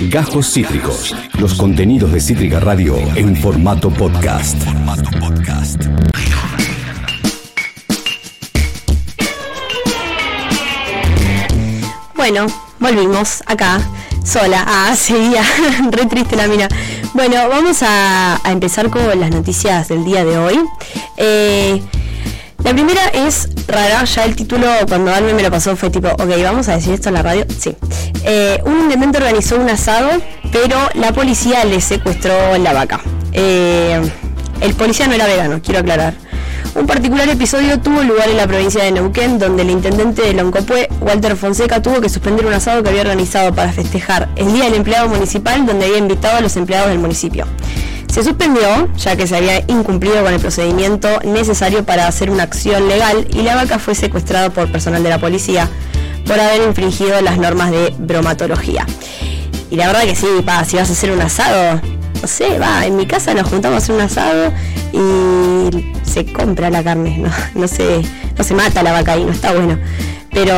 Gajos Cítricos. Los contenidos de Cítrica Radio en formato podcast. Bueno, volvimos acá, sola. Ah, seguía, re triste la mina. Bueno, vamos a, a empezar con las noticias del día de hoy. Eh, la primera es rara, ya el título cuando Alme me lo pasó fue tipo, ok, vamos a decir esto en la radio. Sí. Eh, un intendente organizó un asado, pero la policía le secuestró la vaca. Eh, el policía no era vegano, quiero aclarar. Un particular episodio tuvo lugar en la provincia de Neuquén, donde el intendente de Loncopué, Walter Fonseca, tuvo que suspender un asado que había organizado para festejar el Día del Empleado Municipal, donde había invitado a los empleados del municipio. Se suspendió, ya que se había incumplido con el procedimiento necesario para hacer una acción legal y la vaca fue secuestrada por personal de la policía por haber infringido las normas de bromatología. Y la verdad que sí, pa, si vas a hacer un asado, no sé, va, en mi casa nos juntamos a hacer un asado y se compra la carne, no, no, se, no se mata la vaca y no está bueno. Pero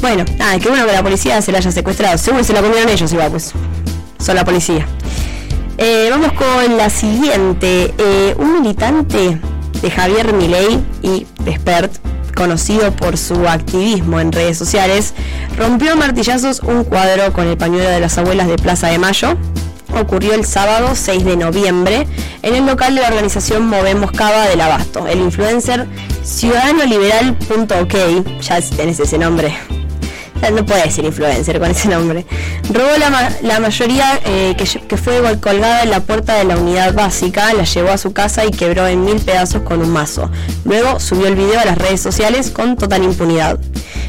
bueno, nada, qué bueno que la policía se la haya secuestrado. Seguro se la comieron ellos igual, pues. Son la policía. Eh, vamos con la siguiente. Eh, un militante de Javier Milei y Despert, conocido por su activismo en redes sociales, rompió a martillazos un cuadro con el pañuelo de las abuelas de Plaza de Mayo. Ocurrió el sábado 6 de noviembre en el local de la organización Movemos Cava del Abasto. El influencer ciudadanoliberal.ok, ya tenés ese nombre, no puede ser influencer con ese nombre. Robó la, la mayoría eh, que, fue colgada en la puerta de la unidad básica, la llevó a su casa y quebró en mil pedazos con un mazo. Luego subió el video a las redes sociales con total impunidad.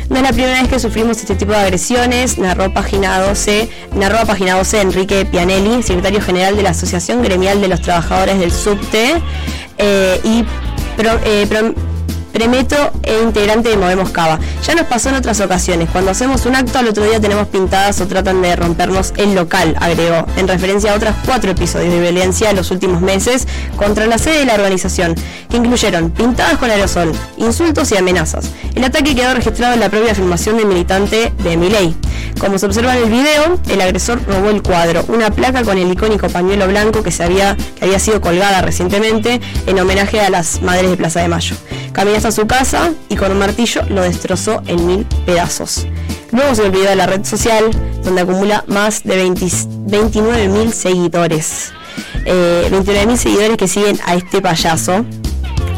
No es la primera vez que sufrimos este tipo de agresiones, narró página 12, narró a página 12 Enrique Pianelli, secretario general de la Asociación Gremial de los Trabajadores del Subte eh, y eh, Premetro e integrante de Movemos Cava. Ya nos pasó en otras ocasiones. Cuando hacemos un acto, al otro día tenemos pintadas o tratan de rompernos el local, agregó, en referencia a otros cuatro episodios de violencia en los últimos meses contra la sede de la organización, que incluyeron pintadas con aerosol, insultos y amenazas. El ataque quedó registrado en la propia afirmación del militante de Miley. Como se observa en el video, el agresor robó el cuadro, una placa con el icónico pañuelo blanco que, se había, que había sido colgada recientemente en homenaje a las madres de Plaza de Mayo. Caminó hasta su casa y con un martillo lo destrozó en mil pedazos. Luego se olvidó de la red social, donde acumula más de 29.000 seguidores. Eh, 29.000 seguidores que siguen a este payaso.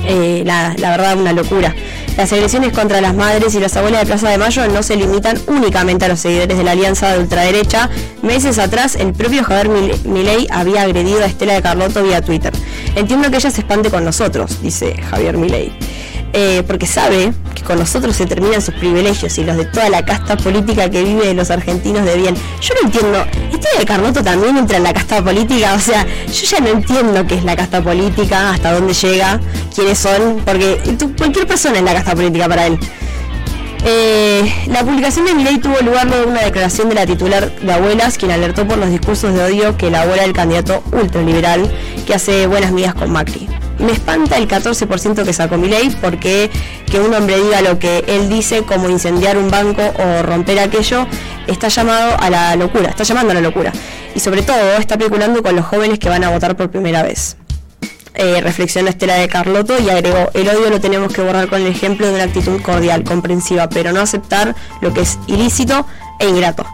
Eh, la, la verdad, una locura. Las agresiones contra las madres y las abuelas de Plaza de Mayo no se limitan únicamente a los seguidores de la alianza de ultraderecha. Meses atrás, el propio Javier Milei había agredido a Estela de Carlotto vía Twitter. Entiendo que ella se espante con nosotros, dice Javier Milei. Eh, porque sabe que con nosotros se terminan sus privilegios y los de toda la casta política que vive de los argentinos de bien. Yo no entiendo, ¿este de Carlotto también entra en la casta política? O sea, yo ya no entiendo qué es la casta política, hasta dónde llega, quiénes son, porque cualquier persona es la casta política para él. Eh, la publicación de mi ley tuvo lugar luego de una declaración de la titular de Abuelas, quien alertó por los discursos de odio que elabora el candidato ultraliberal que hace buenas migas con Macri. Me espanta el 14% que sacó mi ley porque que un hombre diga lo que él dice como incendiar un banco o romper aquello está llamado a la locura, está llamando a la locura. Y sobre todo está especulando con los jóvenes que van a votar por primera vez. Eh, Estela de Carlotto y agregó, el odio lo tenemos que borrar con el ejemplo de una actitud cordial, comprensiva, pero no aceptar lo que es ilícito e ingrato.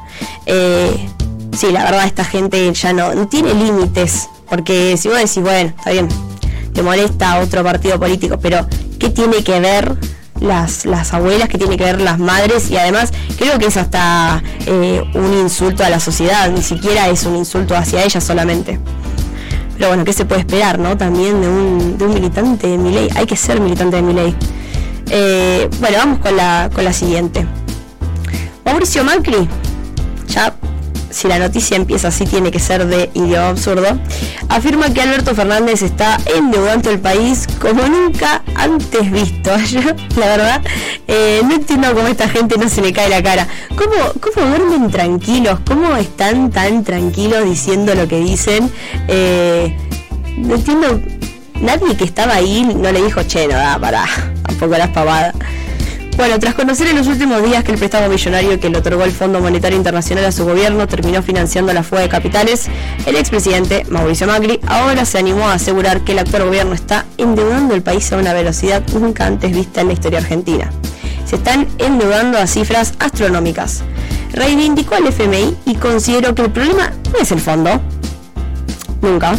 Eh, sí, la verdad esta gente ya no, tiene límites, porque si vos decís, bueno, está bien, te molesta otro partido político, pero ¿qué tiene que ver las, las abuelas, qué tiene que ver las madres? Y además creo que es hasta eh, un insulto a la sociedad, ni siquiera es un insulto hacia ellas solamente. Pero bueno, ¿qué se puede esperar, no? También de un, de un militante de mi ley. Hay que ser militante de mi ley. Eh, bueno, vamos con la, con la siguiente. Mauricio Macri, ya si la noticia empieza así tiene que ser de idioma absurdo, afirma que Alberto Fernández está endeudando el país como nunca antes visto. La verdad, eh, no entiendo cómo esta gente no se le cae la cara. ¿Cómo, ¿Cómo duermen tranquilos? ¿Cómo están tan tranquilos diciendo lo que dicen? Eh, no entiendo, nadie que estaba ahí no le dijo, che, no da, pará, las pavadas. Bueno, tras conocer en los últimos días que el préstamo millonario que le otorgó el Fondo Monetario Internacional a su gobierno terminó financiando la fuga de capitales, el expresidente Mauricio Macri ahora se animó a asegurar que el actual gobierno está endeudando el país a una velocidad nunca antes vista en la historia argentina. Se están endeudando a cifras astronómicas. Reivindicó al FMI y consideró que el problema no es el fondo, nunca.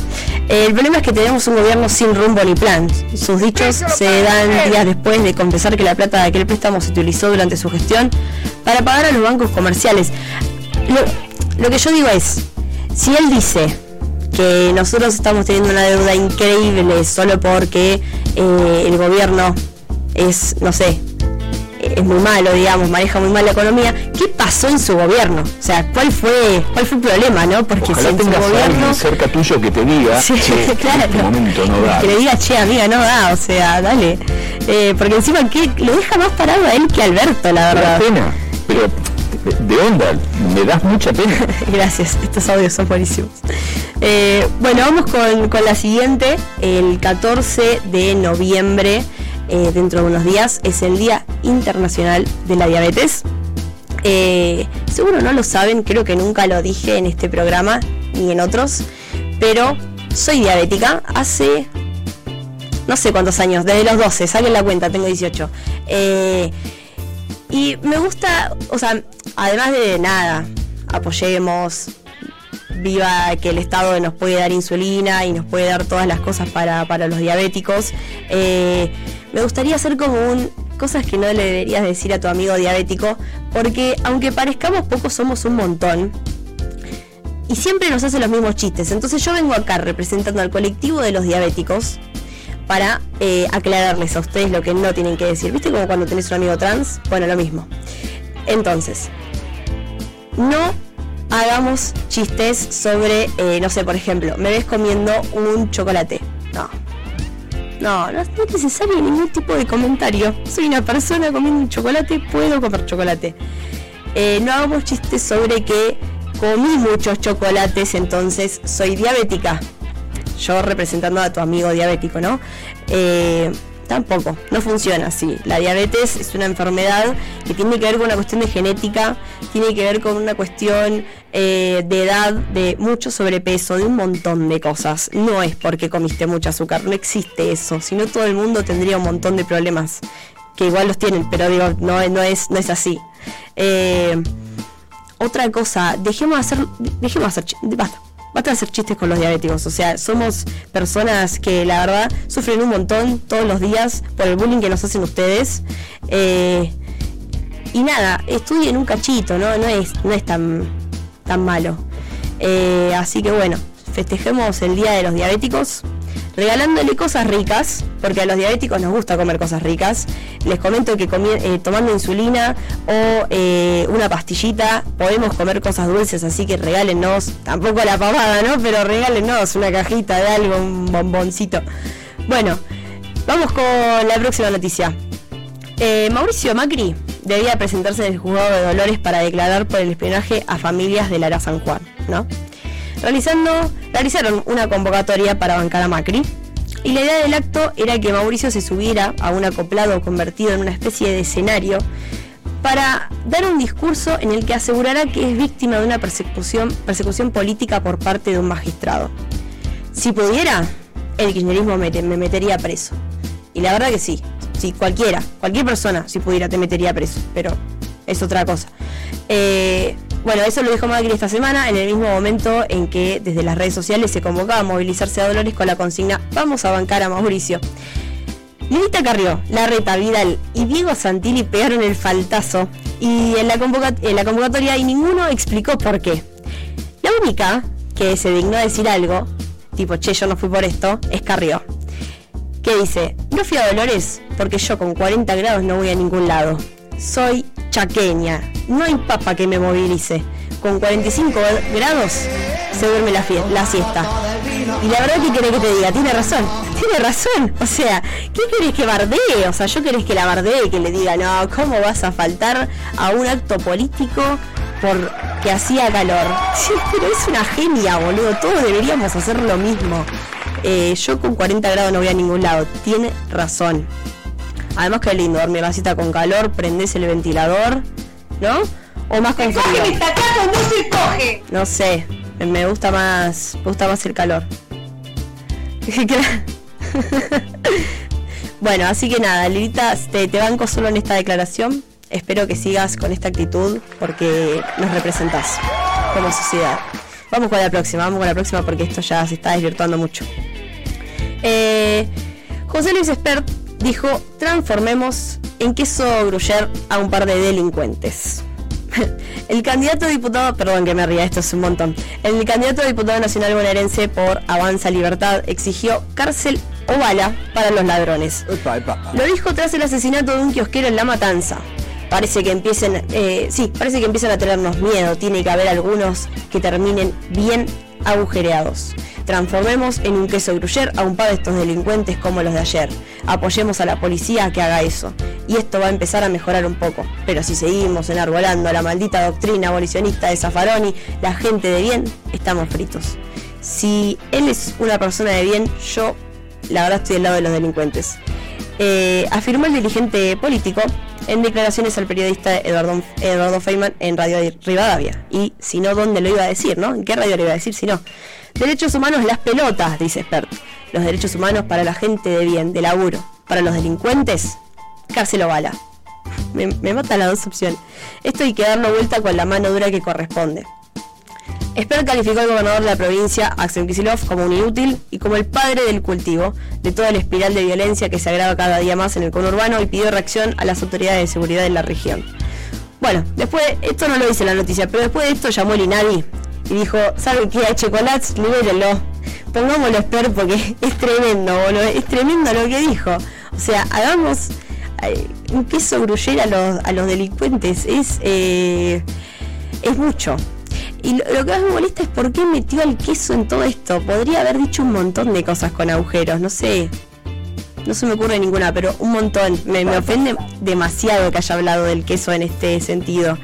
El problema es que tenemos un gobierno sin rumbo ni plan. Sus dichos se dan días después de confesar que la plata de aquel préstamo se utilizó durante su gestión para pagar a los bancos comerciales. Lo, que yo digo es, si él dice que nosotros estamos teniendo una deuda increíble solo porque eh, el gobierno es, no sé, es muy malo, digamos, maneja muy mal la economía. ¿Qué pasó en su gobierno? O sea, ¿cuál fue, cuál fue el problema, no? Porque si en gobierno cerca tuyo que te diga, sí, claro, este momento no da. Que le diga, che, amiga, no da, o sea, dale. Eh, porque encima que lo deja más parado a él que a Alberto, la verdad. Da pena, pero de onda, me das mucha pena. Gracias, estos audios son buenísimos. Eh, bueno, vamos con, con la siguiente, el 14 de noviembre. Eh, dentro de unos días, es el Día Internacional de la Diabetes. Eh, seguro no lo saben, creo que nunca lo dije en este programa ni en otros, pero soy diabética hace no sé cuántos años, desde los 12, saquen la cuenta, tengo 18. Eh, y me gusta, o sea, además de nada, apoyemos, viva que el Estado nos puede dar insulina y nos puede dar todas las cosas para, los diabéticos. Eh, me gustaría hacer como un cosas que no le deberías decir a tu amigo diabético, porque aunque parezcamos pocos, somos un montón. Y siempre nos hacen los mismos chistes. Entonces yo vengo acá representando al colectivo de los diabéticos para eh, aclararles a ustedes lo que no tienen que decir. ¿Viste como cuando tenés un amigo trans? Bueno, lo mismo. Entonces, no hagamos chistes sobre, eh, no sé, por ejemplo, me ves comiendo un chocolate. No. No, no es necesario ningún tipo de comentario. Soy una persona comiendo un chocolate, puedo comer chocolate. Eh, no hagamos chistes sobre que comí muchos chocolates, entonces soy diabética. Yo representando a tu amigo diabético, ¿no? Eh, Tampoco, no funciona así. La diabetes es una enfermedad que tiene que ver con una cuestión de genética, tiene que ver con una cuestión eh, de edad, de mucho sobrepeso, de un montón de cosas. No es porque comiste mucho azúcar, no existe eso. Si no, todo el mundo tendría un montón de problemas, que igual los tienen, pero digo, no, no, es, no es así. Eh, otra cosa, dejemos de hacer, dejemos de hacer, basta de hacer chistes con los diabéticos. O sea, somos personas que la verdad sufren un montón todos los días por el bullying que nos hacen ustedes. Eh, y nada, estudien un cachito, ¿no? No es, no es tan, tan malo. Eh, así que bueno, festejemos el Día de los Diabéticos regalándole cosas ricas, porque a los diabéticos nos gusta comer cosas ricas. Les comento que eh, tomando insulina o eh, una pastillita podemos comer cosas dulces, así que regálenos, tampoco la pavada, ¿no? Pero regálenos una cajita de algo, un bomboncito. Bueno, vamos con la próxima noticia. Eh, Mauricio Macri debía presentarse en el juzgado de Dolores para declarar por el espionaje a familias de Lara San Juan, ¿no? Realizando, realizaron una convocatoria para bancar a Macri. Y la idea del acto era que Mauricio se subiera a un acoplado convertido en una especie de escenario para dar un discurso en el que asegurara que es víctima de una persecución, persecución política por parte de un magistrado. Si pudiera, el kirchnerismo me, me metería preso. Y la verdad que sí, sí, cualquiera, cualquier persona, si pudiera, te metería preso, pero es otra cosa. Eh, bueno, eso lo dijo Macri esta semana, en el mismo momento en que desde las redes sociales se convocaba a movilizarse a Dolores con la consigna Vamos a bancar a Mauricio. Lilita Carrió, Larreta Vidal y Diego Santilli pegaron el faltazo y en la, en la convocatoria y ninguno explicó por qué. La única que se dignó a decir algo, tipo, che, yo no fui por esto, es Carrió. Que dice, no fui a Dolores porque yo con 40 grados no voy a ningún lado. Soy chaqueña. No hay papa que me movilice. Con 45 grados se duerme la, la siesta. Y la verdad que querés que te diga, tiene razón, tiene razón. O sea, ¿qué querés que bardee? O sea, yo querés que la bardee, que le diga, no, ¿cómo vas a faltar a un acto político porque hacía calor? Sí, pero es una genia, boludo. Todos deberíamos hacer lo mismo. Eh, yo con 40 grados no voy a ningún lado. Tiene razón. Además que lindo, dormir la cita con calor, prendés el ventilador, ¿no? O más con frío. no se coge. No sé, me gusta más, me gusta más el calor. bueno, así que nada, Lilita, te, te banco solo en esta declaración. Espero que sigas con esta actitud porque nos representás como sociedad. Vamos con la próxima, vamos con la próxima porque esto ya se está desvirtuando mucho. Eh, José Luis Espert dijo, transformemos en queso gruyer a un par de delincuentes. El candidato a diputado, perdón que me ría, esto es un montón. El candidato a diputado nacional bonaerense por Avanza Libertad exigió cárcel o bala para los ladrones. Lo dijo tras el asesinato de un kiosquero en La Matanza. Parece que empiecen, eh, sí, parece que empiezan a tenernos miedo. Tiene que haber algunos que terminen bien agujereados. Transformemos en un queso gruyer a un par de estos delincuentes como los de ayer. Apoyemos a la policía a que haga eso. Y esto va a empezar a mejorar un poco. Pero si seguimos enarbolando la maldita doctrina abolicionista de Zaffaroni, la gente de bien, estamos fritos. Si él es una persona de bien, yo la verdad estoy del lado de los delincuentes. Eh, afirmó el dirigente político en declaraciones al periodista Eduardo, Eduardo Feynman en Radio Rivadavia. Y si no, ¿dónde lo iba a decir, no? ¿En qué radio lo iba a decir si no? Derechos humanos, las pelotas, dice Expert. Los derechos humanos para la gente de bien, de laburo. Para los delincuentes, cárcel o bala. Me, me mata las dos opciones. Esto hay que darlo vuelta con la mano dura que corresponde. Esper calificó al gobernador de la provincia, Axel Kicillof, como un inútil y como el padre del cultivo de toda la espiral de violencia que se agrava cada día más en el conurbano y pidió reacción a las autoridades de seguridad de la región. Bueno, después, esto no lo dice la noticia, pero después de esto llamó el INADI y dijo, ¿saben qué? A Chocolats, libérenlo. Pongámoslo Esper porque es tremendo, boludo. Es tremendo lo que dijo. O sea, hagamos eh, un queso gruyera a los, a los delincuentes. Es, eh, es mucho. Y lo, que más me molesta es por qué metió el queso en todo esto. Podría haber dicho un montón de cosas con agujeros, no sé. No se me ocurre ninguna, pero un montón. Me, ofende demasiado que haya hablado del queso en este sentido.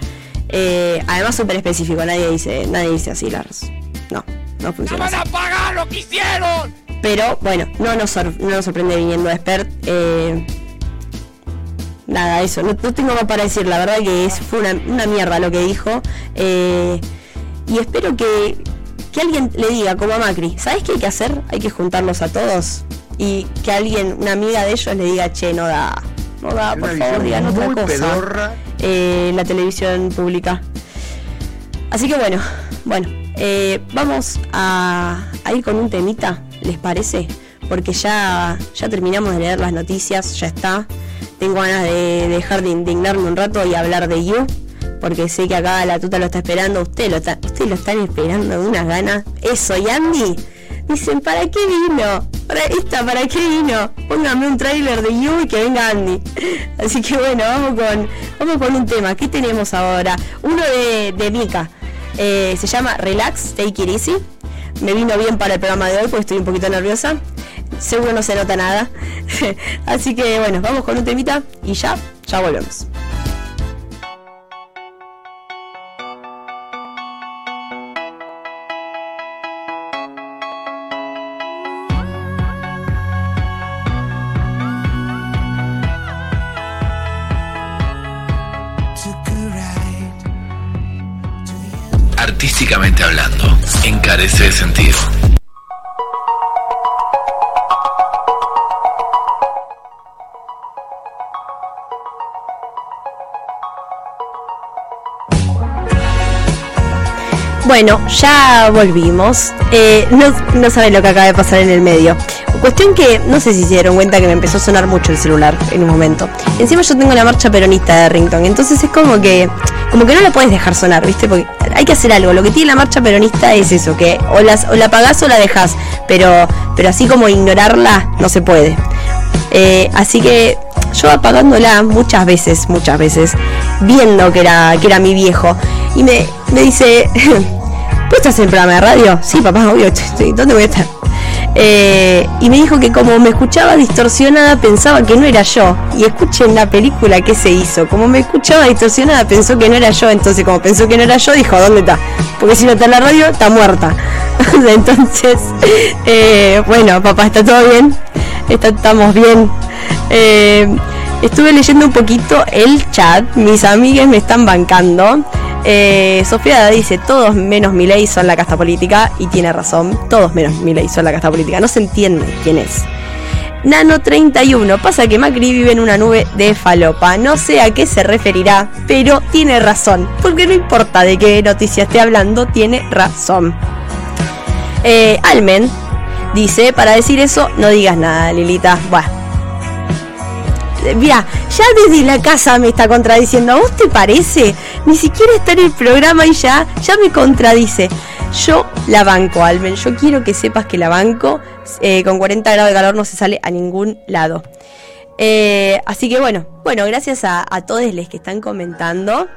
Eh, además súper específico, nadie dice, nadie dice así, Lars. No, no funciona. van a pagar lo que hicieron! Pero bueno, no nos, no nos sorprende viniendo expert. Eh, nada, eso, no, tengo más para decir, la verdad que es, fue una, una mierda lo que dijo. Eh, y espero que, alguien le diga, como a Macri, ¿sabes qué hay que hacer? Hay que juntarlos a todos. Y que alguien, una amiga de ellos, le diga, che, no da, no da, por favor, digan otra cosa. Eh, la televisión pública. Así que bueno, bueno, eh, vamos a, ir con un temita, ¿les parece? Porque ya, ya terminamos de leer las noticias, ya está. Tengo ganas de dejar de indignarme un rato y hablar de You porque sé que acá la tuta lo está esperando, usted lo, está, usted lo están esperando de unas ganas. Eso, y Andy, dicen, ¿para qué vino? Para esta, ¿para qué vino? Póngame un tráiler de You y que venga Andy. Así que bueno, vamos con, vamos con un tema. ¿Qué tenemos ahora? Uno de, de Mika. Eh, se llama Relax, Take It Easy. Me vino bien para el programa de hoy porque estoy un poquito nerviosa. Seguro no se nota nada. Así que bueno, vamos con un temita y ya, ya volvemos. Artísticamente hablando, encarece de sentido. Bueno, ya volvimos. Eh, no, no saben lo que acaba de pasar en el medio. Cuestión que no sé si se dieron cuenta que me empezó a sonar mucho el celular en un momento. Encima yo tengo la marcha peronista de Rington, entonces es como que como que no la puedes dejar sonar, ¿viste? Porque hay que hacer algo. Lo que tiene la marcha peronista es eso, que o, las, o la apagás o la dejas, pero, pero así como ignorarla no se puede. Eh, así que yo apagándola muchas veces, muchas veces, viendo que era, que era mi viejo, y me, me dice, ¿tú estás en el programa de radio? Sí, papá, obvio, ¿dónde voy a estar? Eh, y me dijo que como me escuchaba distorsionada pensaba que no era yo. Y escuchen la película que se hizo. Como me escuchaba distorsionada pensó que no era yo. Entonces como pensó que no era yo dijo, ¿dónde está? Porque si no está en la radio, está muerta. entonces, eh, bueno, papá, ¿está todo bien? estamos bien. Eh, estuve leyendo un poquito el chat. Mis amigas me están bancando. Eh, Sofía dice, todos menos Milei son la casta política. Y tiene razón, todos menos Milei son la casta política. No se entiende quién es. Nano 31, pasa que Macri vive en una nube de falopa. No sé a qué se referirá, pero tiene razón. Porque no importa de qué noticia esté hablando, tiene razón. Eh, Almen dice, para decir eso, no digas nada, Lilita. Bueno. Mira, ya desde la casa me está contradiciendo. ¿A vos te parece? Ni siquiera está en el programa y ya, ya me contradice. Yo la banco, Almen. Yo quiero que sepas que la banco. Eh, con 40 grados de calor no se sale a ningún lado. Eh, así que bueno, bueno, gracias a, todos los que están comentando.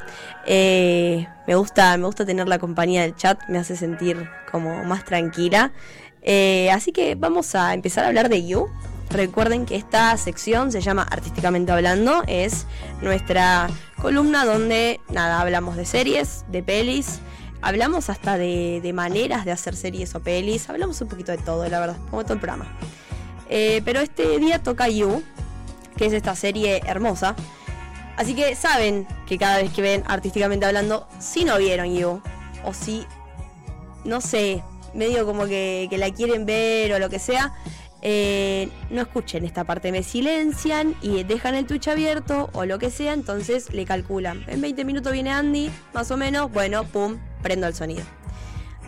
Eh, me gusta, me gusta tener la compañía del chat, me hace sentir como más tranquila. así que vamos a empezar a hablar de You. Recuerden que esta sección se llama Artísticamente Hablando, es nuestra columna donde nada, hablamos de series, de pelis, hablamos hasta de, maneras de hacer series o pelis, hablamos un poquito de todo, la verdad, como todo el programa. Eh, pero este día toca You, que es esta serie hermosa. Así que saben que cada vez que ven artísticamente hablando, si no vieron You, o si, no sé, medio como que, que la quieren ver o lo que sea, eh, no escuchen esta parte, me silencian y dejan el Twitch abierto o lo que sea, entonces le calculan. En 20 minutos viene Andy, más o menos, bueno, pum, prendo el sonido.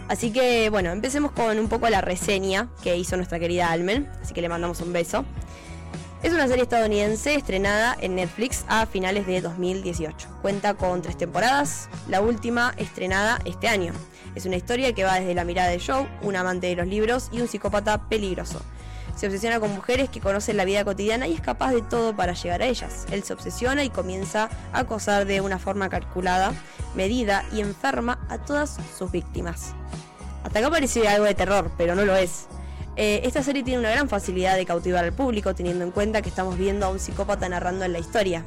Así que bueno, empecemos con un poco la reseña que hizo nuestra querida Almen, así que le mandamos un beso. Es una serie estadounidense estrenada en Netflix a finales de 2018. Cuenta con tres temporadas, la última estrenada este año. Es una historia que va desde la mirada de Joe, un amante de los libros y un psicópata peligroso se obsesiona con mujeres que conocen la vida cotidiana y es capaz de todo para llegar a ellas. Él se obsesiona y comienza a acosar de una forma calculada, medida y enferma a todas sus víctimas. Hasta acá parece algo de terror, pero no lo es. Eh, esta serie tiene una gran facilidad de cautivar al público, teniendo en cuenta que estamos viendo a un psicópata narrando en la historia.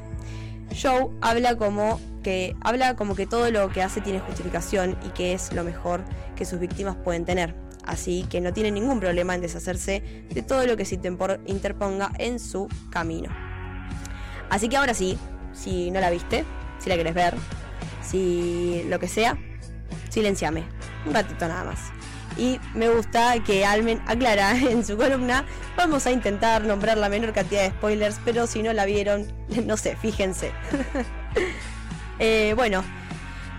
Joe habla como que habla como que todo lo que hace tiene justificación y que es lo mejor que sus víctimas pueden tener así que no tiene ningún problema en deshacerse de todo lo que se interponga en su camino. Así que ahora sí, si no la viste, si la querés ver, si lo que sea, silenciame, un ratito nada más. Y me gusta que Almen aclara en su columna, vamos a intentar nombrar la menor cantidad de spoilers, pero si no la vieron, no sé, fíjense. Eh, bueno,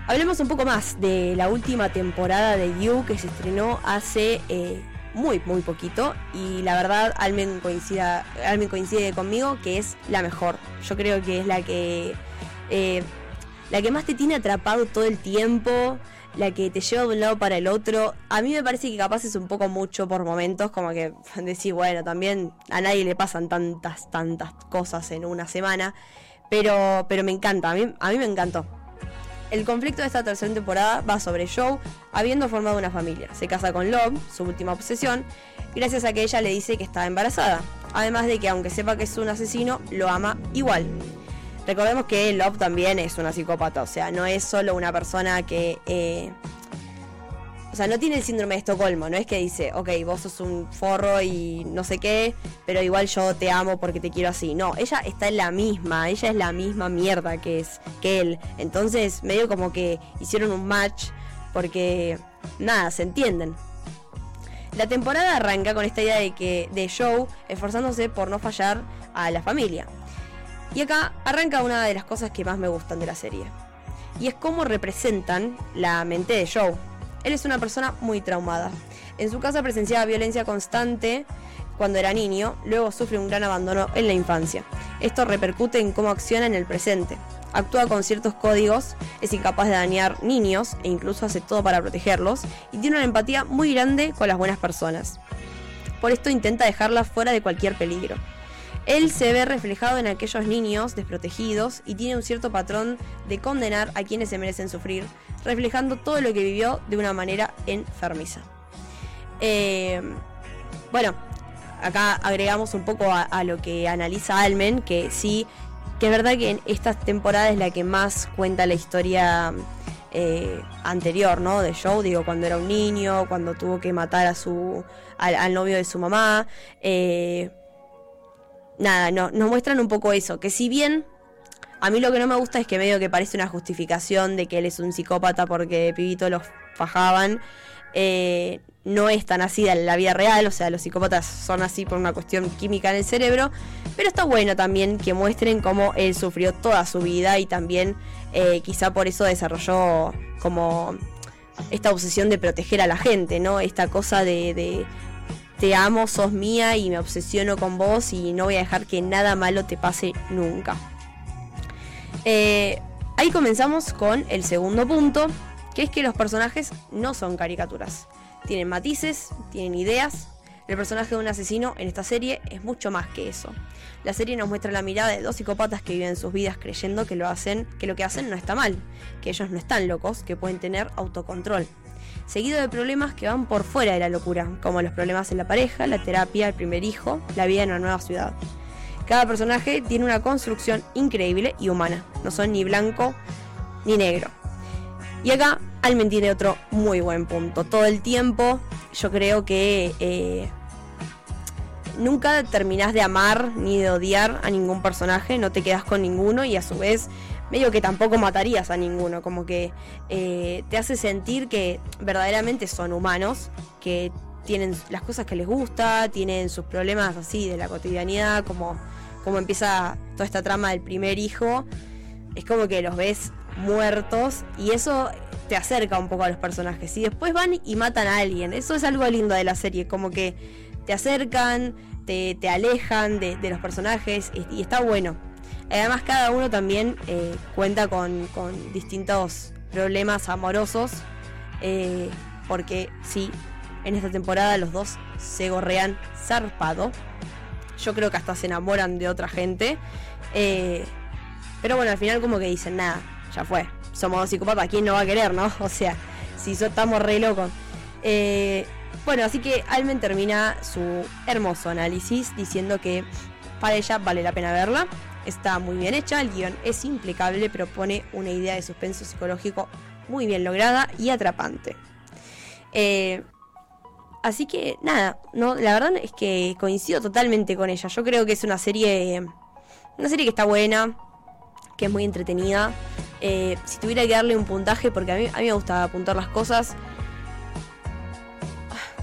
Hablemos un poco más de la última temporada de You que se estrenó hace eh, muy, muy poquito. Y la verdad, Almen, coincida, Almen coincide conmigo que es la mejor. Yo creo que es la que, eh, la que más te tiene atrapado todo el tiempo. La que te lleva de un lado para el otro. A mí me parece que capaz es un poco mucho por momentos. Como que decir, bueno, también a nadie le pasan tantas, tantas cosas en una semana. Pero, pero me encanta, a mí, a mí me encantó. El conflicto de esta tercera temporada va sobre Joe habiendo formado una familia. Se casa con Love, su última obsesión, gracias a que ella le dice que está embarazada. Además de que aunque sepa que es un asesino, lo ama igual. Recordemos que Love también es una psicópata, o sea, no es solo una persona que eh, sea, no tiene el síndrome de Estocolmo, no es que dice, ok, vos sos un forro y no sé qué, pero igual yo te amo porque te quiero así. No, ella está en la misma, ella es la misma mierda que es que él. Entonces, medio como que hicieron un match porque nada, se entienden. La temporada arranca con esta idea de que de Joe esforzándose por no fallar a la familia. Y acá arranca una de las cosas que más me gustan de la serie. Y es cómo representan la mente de Joe. Él es una persona muy traumada. En su casa presenciaba violencia constante cuando era niño, luego sufre un gran abandono en la infancia. Esto repercute en cómo acciona en el presente. Actúa con ciertos códigos, es incapaz de dañar niños e incluso hace todo para protegerlos y tiene una empatía muy grande con las buenas personas. Por esto intenta dejarlas fuera de cualquier peligro. Él se ve reflejado en aquellos niños desprotegidos y tiene un cierto patrón de condenar a quienes se merecen sufrir, reflejando todo lo que vivió de una manera enfermiza. Eh, bueno, acá agregamos un poco a, lo que analiza Almen, que sí, que es verdad que en esta temporada es la que más cuenta la historia eh, anterior, ¿no? De Joe, digo, cuando era un niño, cuando tuvo que matar a su, al, novio de su mamá. Eh, nada, no, nos muestran un poco eso, que si bien a mí lo que no me gusta es que medio que parece una justificación de que él es un psicópata porque pibito los fajaban, eh, no es tan así en la vida real, o sea, los psicópatas son así por una cuestión química en el cerebro, pero está bueno también que muestren cómo él sufrió toda su vida y también eh, quizá por eso desarrolló como esta obsesión de proteger a la gente, ¿no? Esta cosa de, de te amo, sos mía y me obsesiono con vos y no voy a dejar que nada malo te pase nunca. Eh, ahí comenzamos con el segundo punto, que es que los personajes no son caricaturas. Tienen matices, tienen ideas. El personaje de un asesino en esta serie es mucho más que eso. La serie nos muestra la mirada de dos psicópatas que viven sus vidas creyendo que lo hacen, que lo que hacen no está mal, que ellos no están locos, que pueden tener autocontrol. Seguido de problemas que van por fuera de la locura, como los problemas en la pareja, la terapia, el primer hijo, la vida en una nueva ciudad. Cada personaje tiene una construcción increíble y humana. No son ni blanco ni negro. Y acá Almen tiene otro muy buen punto. Todo el tiempo yo creo que eh, nunca terminás de amar ni de odiar a ningún personaje, no te quedas con ninguno y a su vez medio que tampoco matarías a ninguno, como que eh, te hace sentir que verdaderamente son humanos, que tienen las cosas que les gusta, tienen sus problemas así de la cotidianidad, como, como empieza toda esta trama del primer hijo, es como que los ves muertos y eso te acerca un poco a los personajes y después van y matan a alguien, eso es algo lindo de la serie, como que te acercan, te, alejan de, los personajes y, está bueno. Además cada uno también eh, cuenta con, distintos problemas amorosos, eh, porque sí, en esta temporada los dos se gorrean zarpado. Yo creo que hasta se enamoran de otra gente. Eh, pero bueno, al final como que dicen, nada, ya fue. Somos dos psicópatas, ¿quién no va a querer, no? O sea, si estamos re locos. bueno, así que Almen termina su hermoso análisis diciendo que para ella vale la pena verla. Está muy bien hecha, el guion es impecable, propone una idea de suspenso psicológico muy bien lograda y atrapante. Eh, así que nada, no, la verdad es que coincido totalmente con ella. Yo creo que es una serie, una serie que está buena, que es muy entretenida. Eh, si tuviera que darle un puntaje, porque a mí, a mí me gusta apuntar las cosas,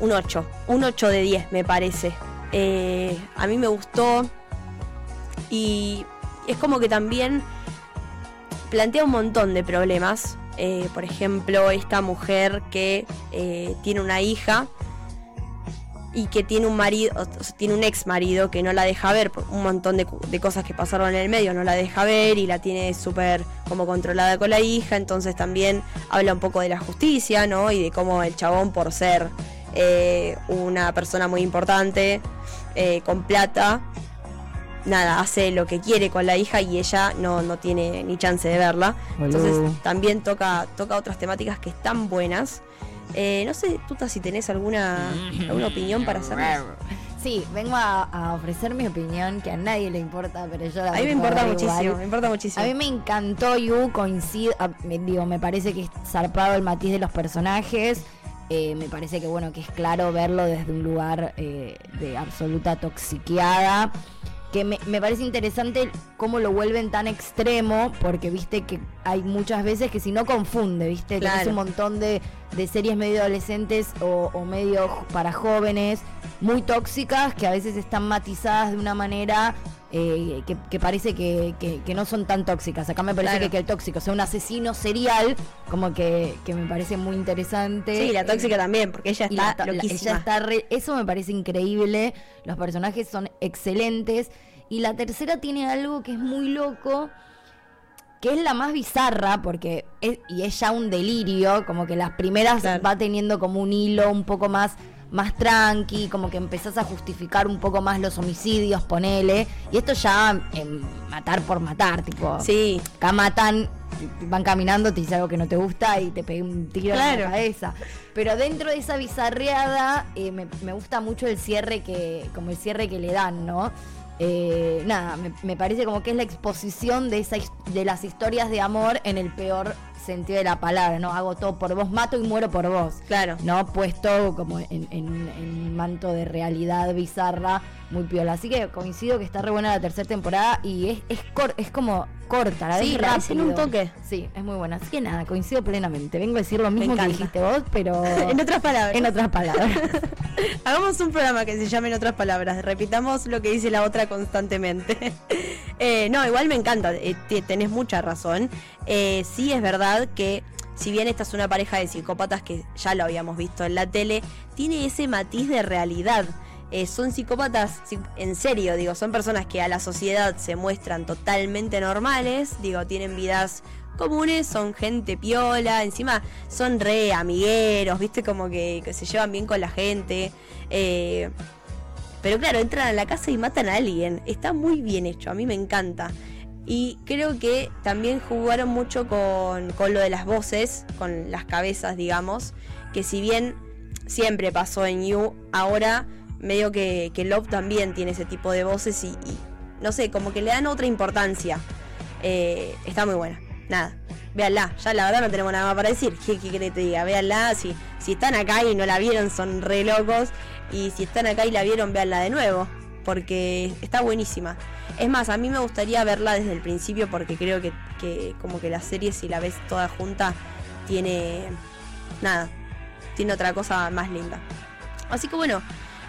un 8, un 8 de 10 me parece. Eh, a mí me gustó y es como que también plantea un montón de problemas. Eh, por ejemplo, esta mujer que eh, tiene una hija y que tiene un marido, tiene un ex marido que no la deja ver por un montón de, cosas que pasaron en el medio, no la deja ver y la tiene súper como controlada con la hija, entonces también habla un poco de la justicia, ¿no? Y de cómo el chabón por ser eh, una persona muy importante, con plata, nada, hace lo que quiere con la hija y ella no, no tiene ni chance de verla. Entonces también toca, toca otras temáticas que están buenas. Eh, no sé, Tuta, si tenés alguna, alguna opinión para hacer. Sí, vengo a, ofrecer mi opinión, que a nadie le importa, pero yo la A mí me importa muchísimo, me importa muchísimo. A mí me encantó Yu, coincido, me, digo, me parece que es zarpado el matiz de los personajes. Eh, me parece que bueno, que es claro verlo desde un lugar eh, de absoluta toxiqueada que me, parece interesante cómo lo vuelven tan extremo, porque viste que hay muchas veces que si no confunde, viste, que es un montón de, series medio adolescentes o, medio para jóvenes, muy tóxicas, que a veces están matizadas de una manera eh, que, parece que, no son tan tóxicas. Acá me parece que, el tóxico sea un asesino serial, como que, me parece muy interesante. Sí, la tóxica también, porque ella está ella está Eso me parece increíble. Los personajes son excelentes. Y la tercera tiene algo que es muy loco, que es la más bizarra, porque es, y es ya un delirio, como que las primeras va teniendo como un hilo un poco más, más tranqui, como que empezás a justificar un poco más los homicidios, ponele. Y esto ya en matar por matar, tipo. Sí. Acá matan van caminando, te dice algo que no te gusta y te pega un tiro en la cabeza. Pero dentro de esa bizarreada, eh, me, me, gusta mucho el cierre que, como el cierre que le dan, ¿no? Eh, nada, me, parece como que es la exposición de, esa, de las historias de amor en el peor sentido de la palabra, ¿no? Hago todo por vos, mato y muero por vos. Claro. No puesto como en, en- en un manto de realidad bizarra, muy piola. Así que coincido que está re buena la tercera temporada y es, es, cor- es como corta, la Sí, la en un toque. Sí, es muy buena. Así que nada, coincido plenamente. Vengo a decir lo mismo que dijiste vos, pero En otras palabras. en otras palabras. Hagamos un programa que se llame en otras palabras. Repitamos lo que dice la otra constantemente. Eh, no, igual me encanta. eh, te- tenés mucha razón. Eh, sí es verdad que si bien esta es una pareja de psicópatas que ya lo habíamos visto en la tele, tiene ese matiz de realidad. Eh, son psicópatas, en serio, digo, son personas que a la sociedad se muestran totalmente normales, digo, tienen vidas comunes, son gente piola, encima son re amigueros, viste, como que, que se llevan bien con la gente. eh, pero claro, entran a la casa y matan a alguien. Está muy bien hecho, a mí me encanta. Y creo que también jugaron mucho con, con lo de las voces, con las cabezas, digamos. Que si bien siempre pasó en You, ahora medio que, que Love también tiene ese tipo de voces y, no sé, como que le dan otra importancia. Eh, está muy buena. Nada, véanla. Ya la verdad no tenemos nada más para decir. ¿Qué, qué que te diga? Véanla. Si, si están acá y no la vieron, son re locos. Y si están acá y la vieron, véanla de nuevo. Porque está buenísima. Es más, a mí me gustaría verla desde el principio porque creo que, que como que la serie, si la ves toda junta, tiene... Nada, tiene otra cosa más linda. Así que bueno,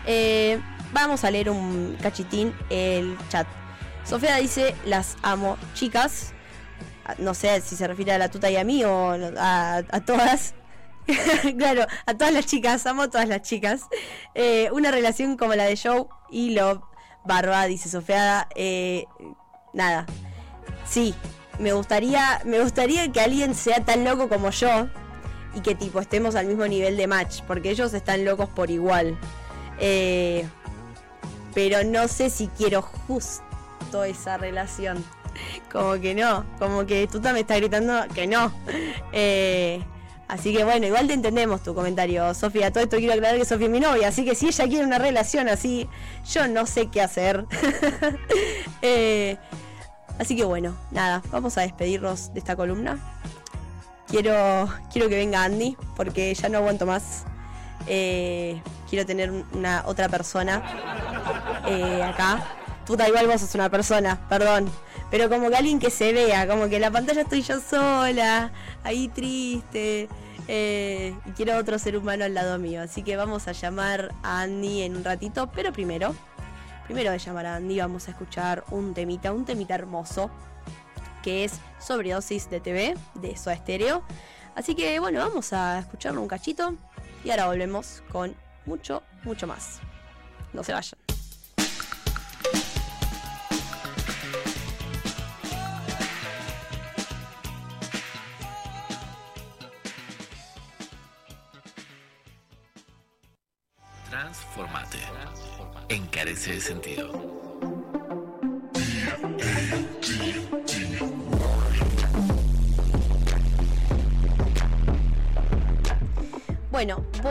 eh, vamos a leer un cachitín el chat. Sofía dice, las amo, chicas. Ah, No sé si se refiere a la tuta y a mí o a todas. claro, a todas las chicas, amo a todas las chicas. Eh, una relación como la de Joe y Love, Barba, dice Sofía. eh, nada, sí, me gustaría, me gustaría que alguien sea tan loco como yo y que tipo estemos al mismo nivel de match, porque ellos están locos por igual. Eh, pero no sé si quiero justo esa relación. Como que no, como que Tuta me está gritando que no. Eh, así que bueno, igual te entendemos tu comentario, Sofía. Todo esto quiero aclarar que Sofía es mi novia, así que si ella quiere una relación así, yo no sé qué hacer. Eh, así que bueno, nada, vamos a despedirnos de esta columna. Quiero, quiero que venga Andy, porque ya no aguanto más. Eh, quiero tener una otra persona eh, acá. Puta, igual vos sos una persona, perdón. Pero como que alguien que se vea, como que en la pantalla estoy yo sola, ahí triste. eh, y quiero otro ser humano al lado mío. Así que vamos a llamar a Andy en un ratito. Pero primero, primero de llamar a Andy, vamos a escuchar un temita, un temita hermoso. Que es Sobredosis de TV, de Soda Stereo. Así que bueno, vamos a escucharlo un cachito. Y ahora volvemos con mucho, mucho más. No se vayan.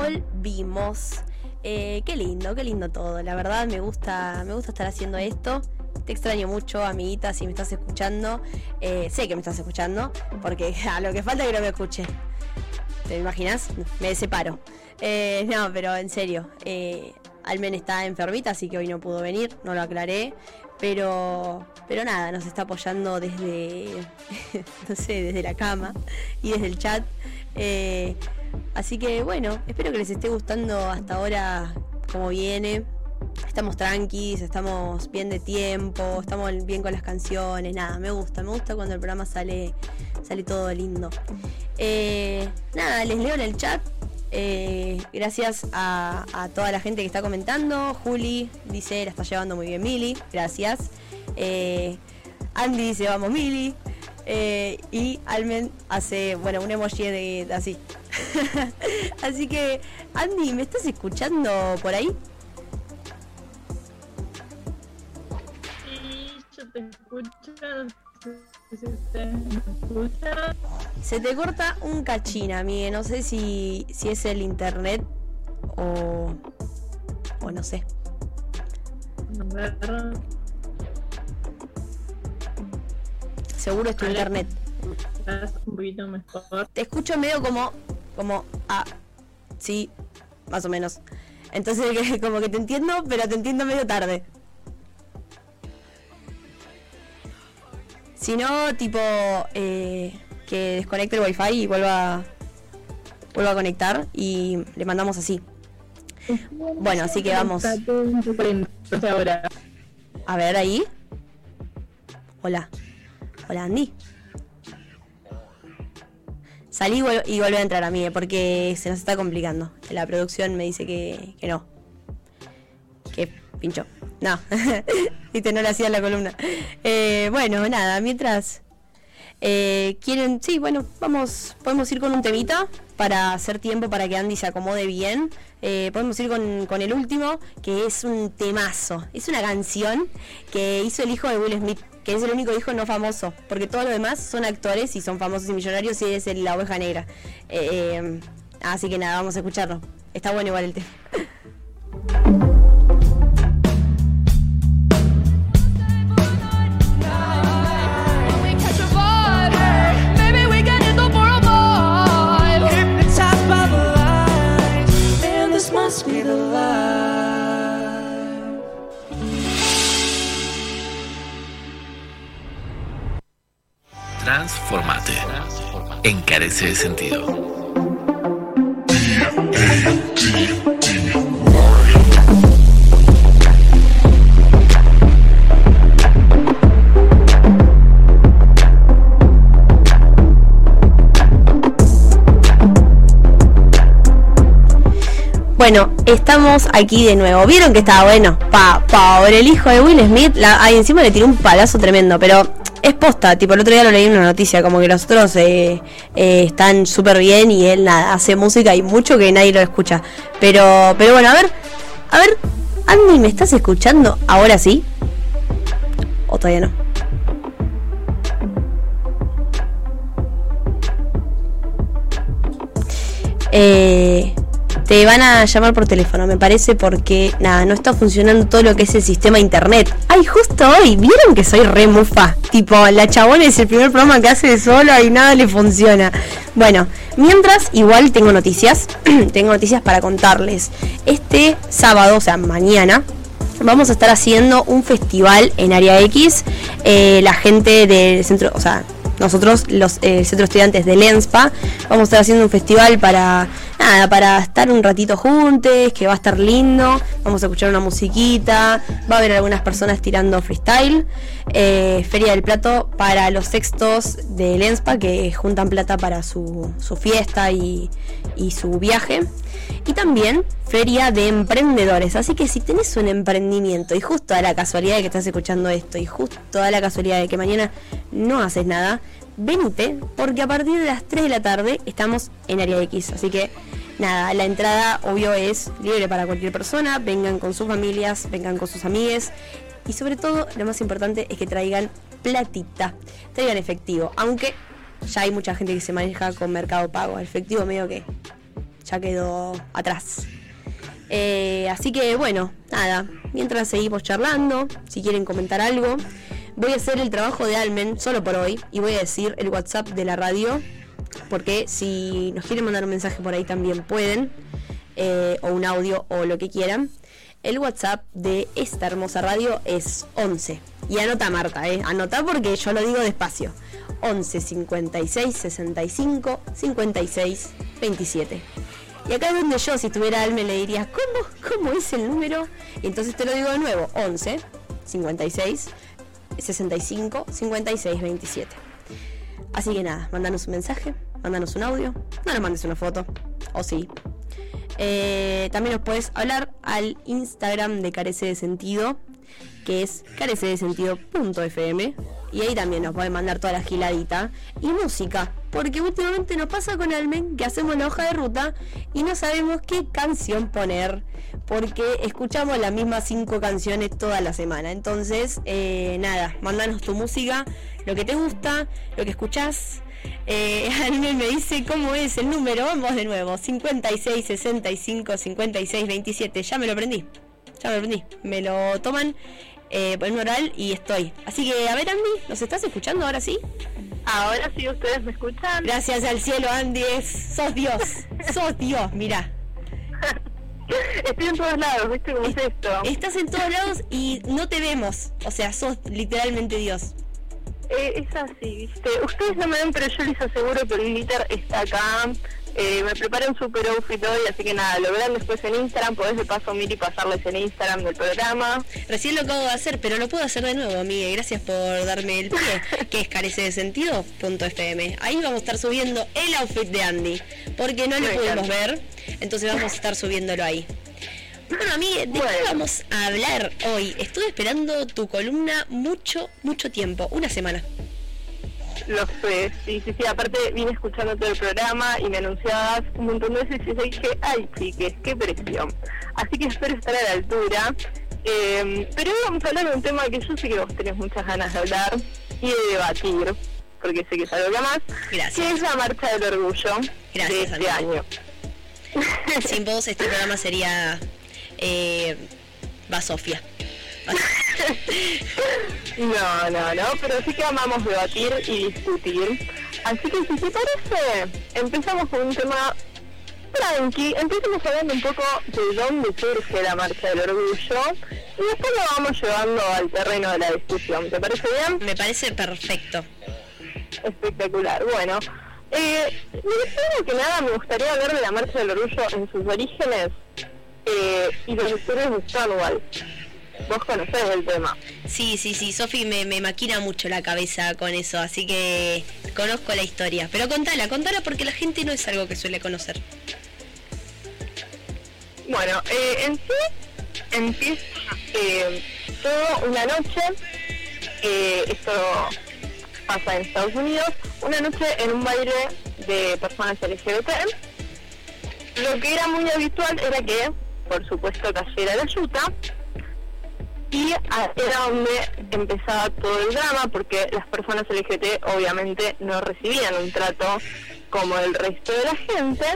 Volvimos. Eh, qué lindo, qué lindo todo. La verdad me gusta, me gusta estar haciendo esto. Te extraño mucho, amiguita, si me estás escuchando. Eh, sé que me estás escuchando, porque a lo que falta que no me escuche. ¿Te imaginas? Me separo. Eh, no, pero en serio. Eh, Almen está enfermita, así que hoy no pudo venir, no lo aclaré. Pero, pero nada, nos está apoyando desde, no sé, desde la cama y desde el chat. Así que bueno, espero que les esté gustando hasta ahora cómo viene. Estamos tranquis, estamos bien de tiempo, estamos bien con las canciones, nada, me gusta, me gusta cuando el programa sale, sale todo lindo. Eh, nada, les leo en el chat. Eh, gracias a, a toda la gente que está comentando. Juli dice, la está llevando muy bien Mili. Gracias. Eh, Andy dice, vamos Mili. Eh, y Almen hace, bueno, un emoji de, de así. así que, Andy, ¿me estás escuchando por ahí? Sí, yo te escucho. Se te corta un cachín, amigue. No sé si, si es el internet o, o no sé. Seguro es tu internet. escuchás un poquito mejor. Te escucho medio como, como, ah, sí, más o menos. Entonces como que te entiendo, pero te entiendo medio tarde. Si no, tipo, eh, que desconecte el wifi y vuelva, vuelva a conectar y le mandamos así. Bueno, así que vamos. A ver ahí. Hola. Hola Andy. Salí y vuelve a entrar a mí, porque se nos está complicando. La producción me dice que, no. Que pinchó. No. Viste, no le hacía la columna. Eh, bueno, nada, mientras eh, quieren, sí, bueno, vamos, podemos ir con un temita para hacer tiempo para que Andy se acomode bien. Eh, podemos ir con, con el último, que es un temazo. Es una canción que hizo el hijo de Will Smith, que es el único hijo no famoso, porque todos los demás son actores y son famosos y millonarios y es la oveja negra. Eh, eh, así que nada, vamos a escucharlo. Está bueno igual el tema. Transformate. Encarece el sentido. Bueno, estamos aquí de nuevo. ¿Vieron que estaba bueno? Pa, pobre el hijo de Will Smith. La, ahí encima le tiró un palazo tremendo, pero es posta. Tipo, el otro día lo leí en una noticia, como que los otros eh, eh, están súper bien y él nada, hace música y mucho que nadie lo escucha. Pero, pero bueno, a ver, a ver, Andy, ¿me estás escuchando ahora sí? ¿O todavía no? Eh, te van a llamar por teléfono, me parece, porque nada, no está funcionando todo lo que es el sistema internet. Ay, justo hoy, ¿vieron que soy re mufa? Tipo, la chabona es el primer programa que hace sola y nada le funciona. Bueno, mientras, igual tengo noticias. tengo noticias para contarles. Este sábado, o sea, mañana, vamos a estar haciendo un festival en Área X. Eh, la gente del centro, o sea, nosotros, los eh, centro estudiantes de Lenspa, vamos a estar haciendo un festival para nada, para estar un ratito juntos, que va a estar lindo. Vamos a escuchar una musiquita, va a haber algunas personas tirando freestyle. Eh, Feria del Plato para los sextos de Lenspa que juntan plata para su, su fiesta y, y su viaje. Y también feria de emprendedores. Así que si tenés un emprendimiento y justo da la casualidad de que estás escuchando esto y justo da la casualidad de que mañana no haces nada, venite porque a partir de las 3 de la tarde estamos en Área X. Así que nada, la entrada obvio es libre para cualquier persona. Vengan con sus familias, vengan con sus amigues. Y sobre todo, lo más importante es que traigan platita, traigan efectivo. Aunque ya hay mucha gente que se maneja con mercado pago. Efectivo medio que ya quedó atrás. Eh, así que bueno, nada, mientras seguimos charlando, si quieren comentar algo, voy a hacer el trabajo de Almen solo por hoy y voy a decir el WhatsApp de la radio, porque si nos quieren mandar un mensaje por ahí también pueden, eh, o un audio o lo que quieran. El WhatsApp de esta hermosa radio es 11. Y anota Marta, eh, anota porque yo lo digo despacio. 11 56 65 56 27. Y acá es donde yo, si tuviera Alme, le diría, ¿cómo? ¿Cómo es el número? Y entonces te lo digo de nuevo, 11 56 65 56 27. Así que nada, mandanos un mensaje, mandanos un audio, no nos mandes una foto, o sí. Eh, también nos puedes hablar al Instagram de Carece de Sentido, que es carecedesentido.fm. Y ahí también nos pueden mandar toda la giladita y música. Porque últimamente nos pasa con Almen que hacemos la hoja de ruta y no sabemos qué canción poner. Porque escuchamos las mismas cinco canciones toda la semana. Entonces, eh, nada, mandanos tu música, lo que te gusta, lo que escuchás. Eh, Almen me dice cómo es el número. Vamos de nuevo. 56, 65, 56, 27. Ya me lo aprendí. Ya me lo aprendí. Me lo toman eh, en oral y estoy. Así que, a ver, Andy, ¿nos estás escuchando ahora sí? Ahora sí ustedes me escuchan. Gracias al cielo, Andy, sos Dios, sos Dios, mira. Estoy en todos lados, ¿viste cómo es esto? Estás en todos lados y no te vemos, o sea, sos literalmente Dios. Eh, es así, ¿viste? Ustedes no me ven, pero yo les aseguro que el glitter está acá. Eh, me preparé un super outfit hoy, así que nada, lo verán después en Instagram. Podés de paso, Miri, pasarles en Instagram del programa. Recién lo acabo de hacer, pero lo puedo hacer de nuevo, amiga. Gracias por darme el pie, que es carece de sentido. Punto FM. Ahí vamos a estar subiendo el outfit de Andy, porque no lo Me pudimos encanta. ver, entonces vamos a estar subiéndolo ahí. Bueno, amiga, ¿de qué vamos a hablar hoy? Estuve esperando tu columna mucho, mucho tiempo, una semana. Lo sé, sí, sí, sí. Aparte, vine escuchando todo el programa y me anunciabas un montón de veces y dije, ay, chiques, qué presión. Así que espero estar a la altura. Eh, pero hoy vamos a hablar de un tema que yo sé que vos tenés muchas ganas de hablar y de debatir, porque sé que es algo que más, Gracias. que es la marcha del orgullo Gracias, de este año. Sin vos este programa sería eh, Basofia. No, no, no, pero sí que amamos debatir y discutir. Así que si te parece, empezamos con un tema tranqui, empecemos hablando un poco de dónde surge la marcha del orgullo y después lo vamos llevando al terreno de la discusión. ¿Te parece bien? Me parece perfecto. Espectacular. Bueno, eh, primero que nada me gustaría hablar de la marcha del orgullo en sus orígenes eh, y de los historias de Stonewall. Vos conocés el tema. Sí, sí, sí, Sofi me, me maquina mucho la cabeza con eso, así que conozco la historia. Pero contala, contala porque la gente no es algo que suele conocer. Bueno, eh, en sí empieza eh, todo una noche, eh, esto pasa en Estados Unidos, una noche en un baile de personas LGBT. Lo que era muy habitual era que, por supuesto, cayera la yuta y era donde empezaba todo el drama porque las personas LGBT obviamente no recibían un trato como el resto de la gente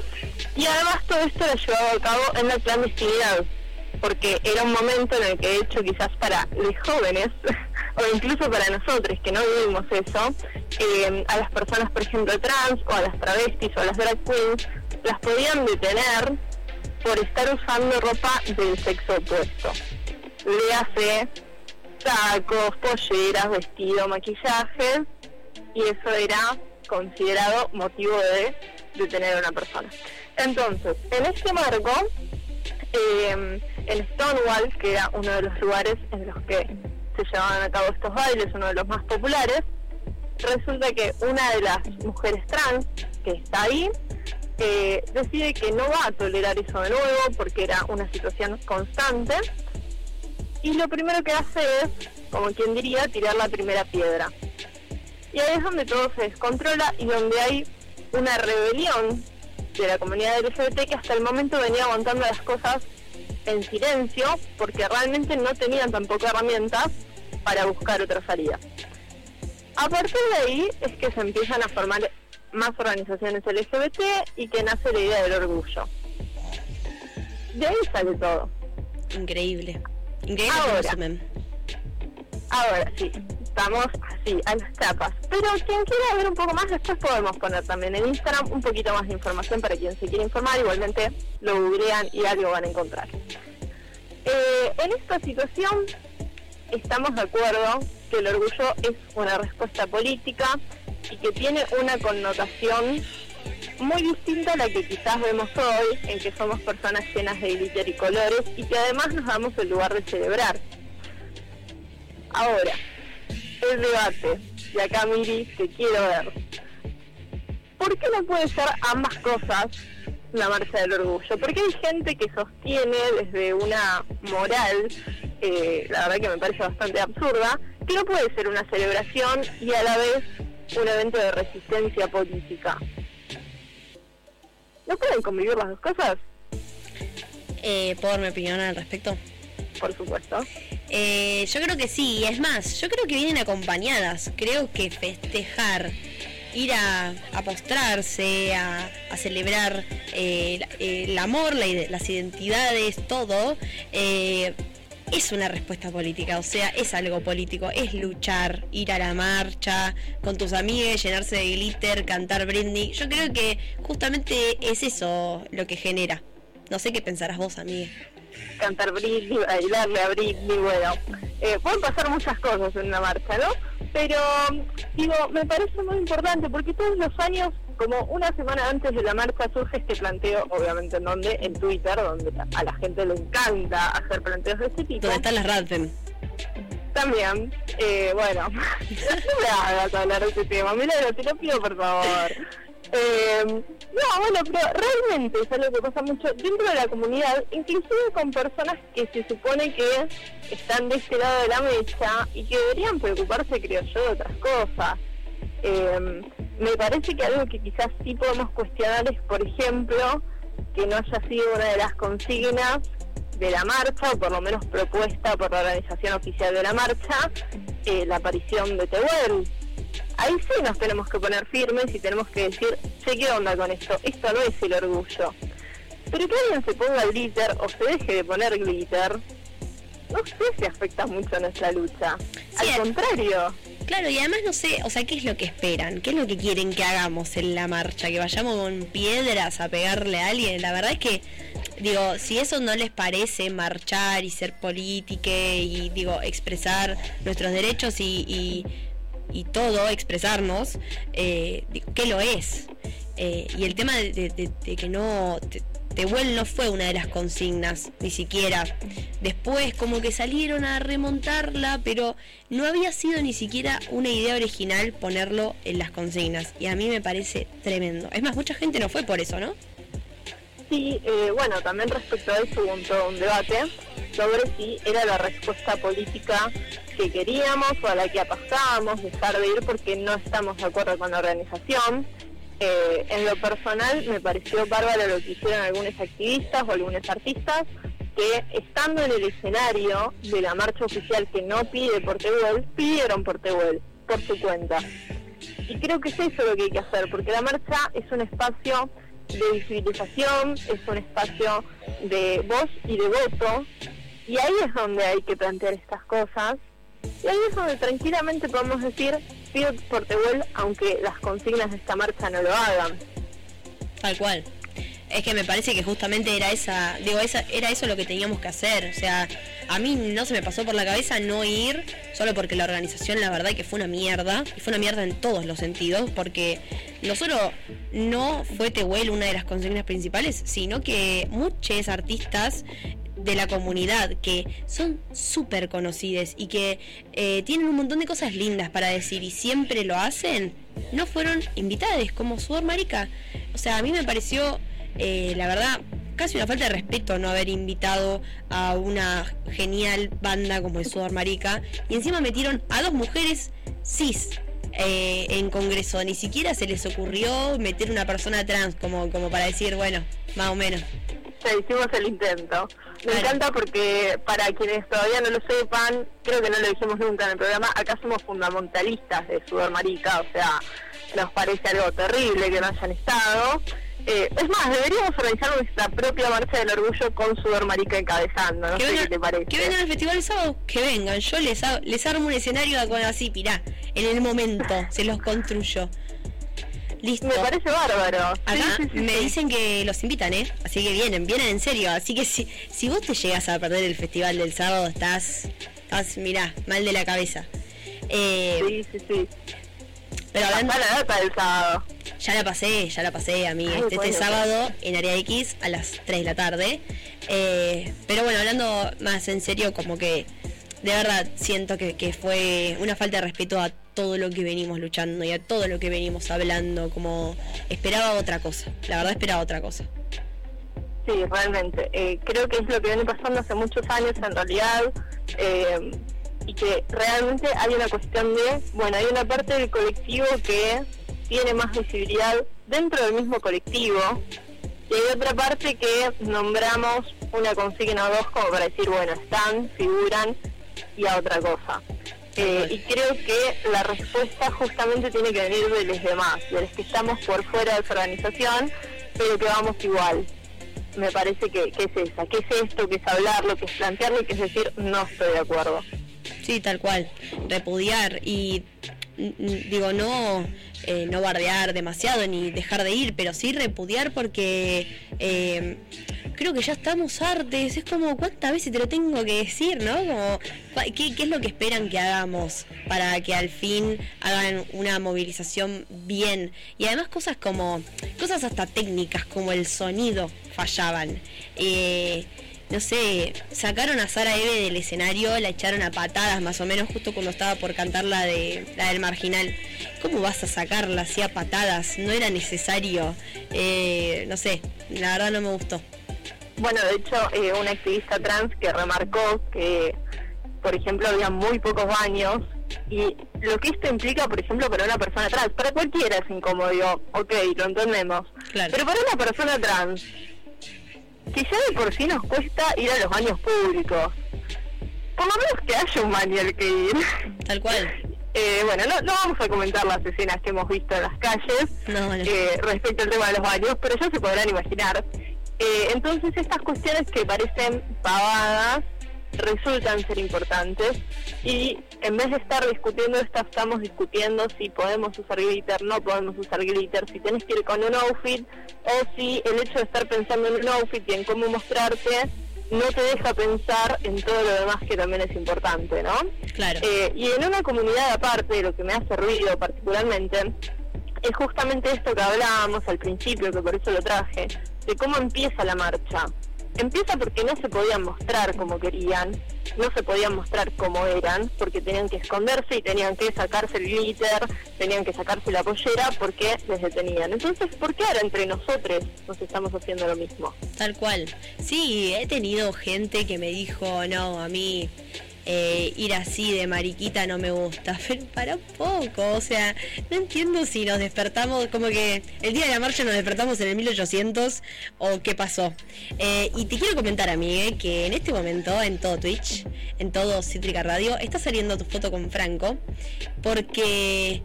y además todo esto lo llevaba a cabo en la clandestinidad porque era un momento en el que de hecho quizás para los jóvenes o incluso para nosotros que no vivimos eso eh, a las personas por ejemplo trans o a las travestis o a las drag queens las podían detener por estar usando ropa del sexo opuesto le hace sacos, polleras, vestido, maquillaje y eso era considerado motivo de detener a una persona. Entonces, en este marco, eh, en Stonewall, que era uno de los lugares en los que se llevaban a cabo estos bailes, uno de los más populares, resulta que una de las mujeres trans que está ahí eh, decide que no va a tolerar eso de nuevo porque era una situación constante y lo primero que hace es, como quien diría, tirar la primera piedra. Y ahí es donde todo se descontrola y donde hay una rebelión de la comunidad LGBT que hasta el momento venía aguantando las cosas en silencio porque realmente no tenían tampoco herramientas para buscar otra salida. A partir de ahí es que se empiezan a formar más organizaciones LGBT y que nace la idea del orgullo. De ahí sale todo. Increíble. Ahora. Ahora sí, estamos así, a las tapas. Pero quien quiera ver un poco más, después podemos poner también en Instagram un poquito más de información para quien se quiera informar. Igualmente lo googlean y algo van a encontrar. Eh, en esta situación estamos de acuerdo que el orgullo es una respuesta política y que tiene una connotación muy distinta a la que quizás vemos hoy, en que somos personas llenas de glitter y colores y que además nos damos el lugar de celebrar. Ahora, el debate, y acá Miri, te quiero ver. ¿Por qué no puede ser ambas cosas la marcha del orgullo? Porque hay gente que sostiene desde una moral, eh, la verdad que me parece bastante absurda, que no puede ser una celebración y a la vez un evento de resistencia política. ¿No pueden convivir las dos cosas? Eh, ¿Puedo dar mi opinión al respecto? Por supuesto. Eh, yo creo que sí, es más, yo creo que vienen acompañadas. Creo que festejar, ir a, a postrarse, a, a celebrar eh, eh, el amor, la las identidades, todo, eh, es una respuesta política, o sea, es algo político, es luchar, ir a la marcha con tus amigos, llenarse de glitter, cantar Britney. Yo creo que justamente es eso lo que genera. No sé qué pensarás vos, amiga. cantar Britney, bailarle a Britney, bueno, eh, pueden pasar muchas cosas en una marcha, ¿no? Pero, digo, me parece muy importante porque todos los años, como una semana antes de la marcha, surge este planteo, obviamente en donde, en Twitter, donde a la gente le encanta hacer planteos de este tipo. ¿Dónde están las Radfem? También, eh, bueno, no me hagas hablar de ese tema, Milagro, te lo pido por favor. Eh, no, bueno, pero realmente es algo que pasa mucho dentro de la comunidad, inclusive con personas que se supone que están de este lado de la mesa y que deberían preocuparse, creo yo, de otras cosas. Eh, me parece que algo que quizás sí podemos cuestionar es, por ejemplo, que no haya sido una de las consignas de la marcha, o por lo menos propuesta por la organización oficial de la marcha, eh, la aparición de Tehuel ahí sí nos tenemos que poner firmes y tenemos que decir, sé qué onda con esto, esto no es el orgullo. Pero que alguien se ponga glitter o se deje de poner glitter, no sé si afecta mucho a nuestra lucha. Sí, Al contrario. Claro, y además no sé, o sea, ¿qué es lo que esperan? ¿Qué es lo que quieren que hagamos en la marcha? ¿Que vayamos con piedras a pegarle a alguien? La verdad es que, digo, si eso no les parece marchar y ser política y, digo, expresar nuestros derechos y, y, y todo, expresarnos, eh, ¿qué lo es? Eh, y el tema de, que no... te- Tehuel no fue una de las consignas, ni siquiera. Después como que salieron a remontarla, pero no había sido ni siquiera una idea original ponerlo en las consignas. Y a mí me parece tremendo. Es más, mucha gente no fue por eso, ¿no? Sí, eh, bueno, también respecto a eso hubo un, todo un debate sobre si era la respuesta política que queríamos o a la que apostábamos, dejar de ir porque no estamos de acuerdo con la organización. Eh, en lo personal me pareció bárbaro lo que hicieron algunos activistas o algunos artistas que estando en el escenario de la marcha oficial que no pide por Tehuel, pidieron por Tehuel, por su cuenta. Y creo que es eso lo que hay que hacer, porque la marcha es un espacio de visibilización, es un espacio de voz y de voto, y ahí es donde hay que plantear estas cosas, y ahí es donde tranquilamente podemos decir, pido por Tehuel, aunque las consignas de esta marcha no lo hagan. Tal cual. Es que me parece que justamente era esa, digo, esa, era eso lo que teníamos que hacer. O sea, a mí no se me pasó por la cabeza no ir, solo porque la organización, la verdad, que fue una mierda. Y fue una mierda en todos los sentidos, porque no solo no fue Tehuel una de las consignas principales, sino que muchos artistas de la comunidad que son súper conocidas y que eh, tienen un montón de cosas lindas para decir y siempre lo hacen, no fueron invitadas como Sudor Marica. O sea, a mí me pareció, eh, la verdad, casi una falta de respeto no haber invitado a una genial banda como el Sudor Marica y encima metieron a dos mujeres cis. eh, en Congreso, ni siquiera se les ocurrió meter una persona trans como, como para decir, bueno, más o menos. Ya hicimos el intento. Me encanta porque para quienes todavía no lo sepan, creo que no lo dijimos nunca en el programa, acá somos fundamentalistas de Sudor Marica, o sea, nos parece algo terrible que no hayan estado. Eh, es más, deberíamos organizar nuestra propia marcha del orgullo con Sudor Marica encabezando, no que, sé vengan, qué te parece. que vengan al festival sábado, que vengan. Yo les, les armo un escenario con así, pirá, en el momento, se los construyo. Listo. Me parece bárbaro. Acá sí, sí, me dicen que los invitan, ¿eh? Así que vienen, vienen en serio. Así que si, si vos te llegas a perder el festival del sábado, estás, estás mirá, mal de la cabeza. Eh, Sí, sí, sí. pero hablando, la data del sábado. ya la pasé, ya la pasé, a mí. Ay, Este, este sábado en Área X a las 3 de la tarde. Eh, pero bueno, hablando más en serio, como que de verdad siento que, que fue una falta de respeto a todo lo que venimos luchando y a todo lo que venimos hablando. Como esperaba otra cosa. La verdad esperaba otra cosa. Sí, realmente. Eh, creo que es lo que viene pasando hace muchos años en realidad. eh, y que realmente hay una cuestión de, bueno, hay una parte del colectivo que tiene más visibilidad dentro del mismo colectivo. Y hay otra parte que nombramos una consigna o dos como para decir, bueno, están, figuran y a otra cosa. Eh, y creo que la respuesta justamente tiene que venir de los demás, de los que estamos por fuera de esa organización, pero que vamos igual. me parece que, que es esa, que es esto, que es hablarlo, que es plantearlo y que es decir, no estoy de acuerdo. Sí, tal cual. Repudiar y digo, no, eh, no bardear demasiado ni dejar de ir, pero sí repudiar porque eh, creo que ya estamos artes. Es como, ¿cuántas veces te lo tengo que decir, no? Como, ¿qué, qué es lo que esperan que hagamos para que al fin hagan una movilización bien? Y además cosas como, cosas hasta técnicas como el sonido fallaban. Eh, no sé, sacaron a Sara Eve del escenario, la echaron a patadas más o menos justo cuando estaba por cantar la de la del marginal. ¿Cómo vas a sacarla así a patadas? No era necesario. Eh, no sé, la verdad no me gustó. Bueno, de hecho, eh, una activista trans que remarcó que, por ejemplo, había muy pocos baños y lo que esto implica, por ejemplo, para una persona trans, para cualquiera es incómodo, ok, lo entendemos, Claro. pero para una persona trans, que ya de por sí nos cuesta ir a los baños públicos, por lo menos que haya un baño al que ir. Tal cual. Eh, bueno, no, no vamos a comentar las escenas que hemos visto en las calles No, no. eh, respecto al tema de los baños, pero ya se podrán imaginar. Eh, entonces estas cuestiones que parecen pavadas resultan ser importantes y en vez de estar discutiendo esto estamos discutiendo si podemos usar glitter, no podemos usar glitter, si tenés que ir con un outfit o si el hecho de estar pensando en un outfit y en cómo mostrarte no te deja pensar en todo lo demás que también es importante, ¿no? Claro. Eh, y en una comunidad aparte, lo que me ha servido particularmente, es justamente esto que hablábamos al principio, que por eso lo traje, de cómo empieza la marcha. Empieza porque no se podían mostrar como querían, no se podían mostrar como eran, porque tenían que esconderse y tenían que sacarse el glitter, tenían que sacarse la pollera porque les detenían. Entonces, ¿por qué ahora entre nosotros nos estamos haciendo lo mismo? Tal cual. Sí, he tenido gente que me dijo, no, a mí eh, ir así de mariquita no me gusta. Pero para poco, o sea, no entiendo si nos despertamos, como que el día de la marcha nos despertamos en el 1800 o qué pasó. Eh, y te quiero comentar, amigue, que en este momento en todo Twitch, en todo Cítrica Radio, está saliendo tu foto con Franco, porque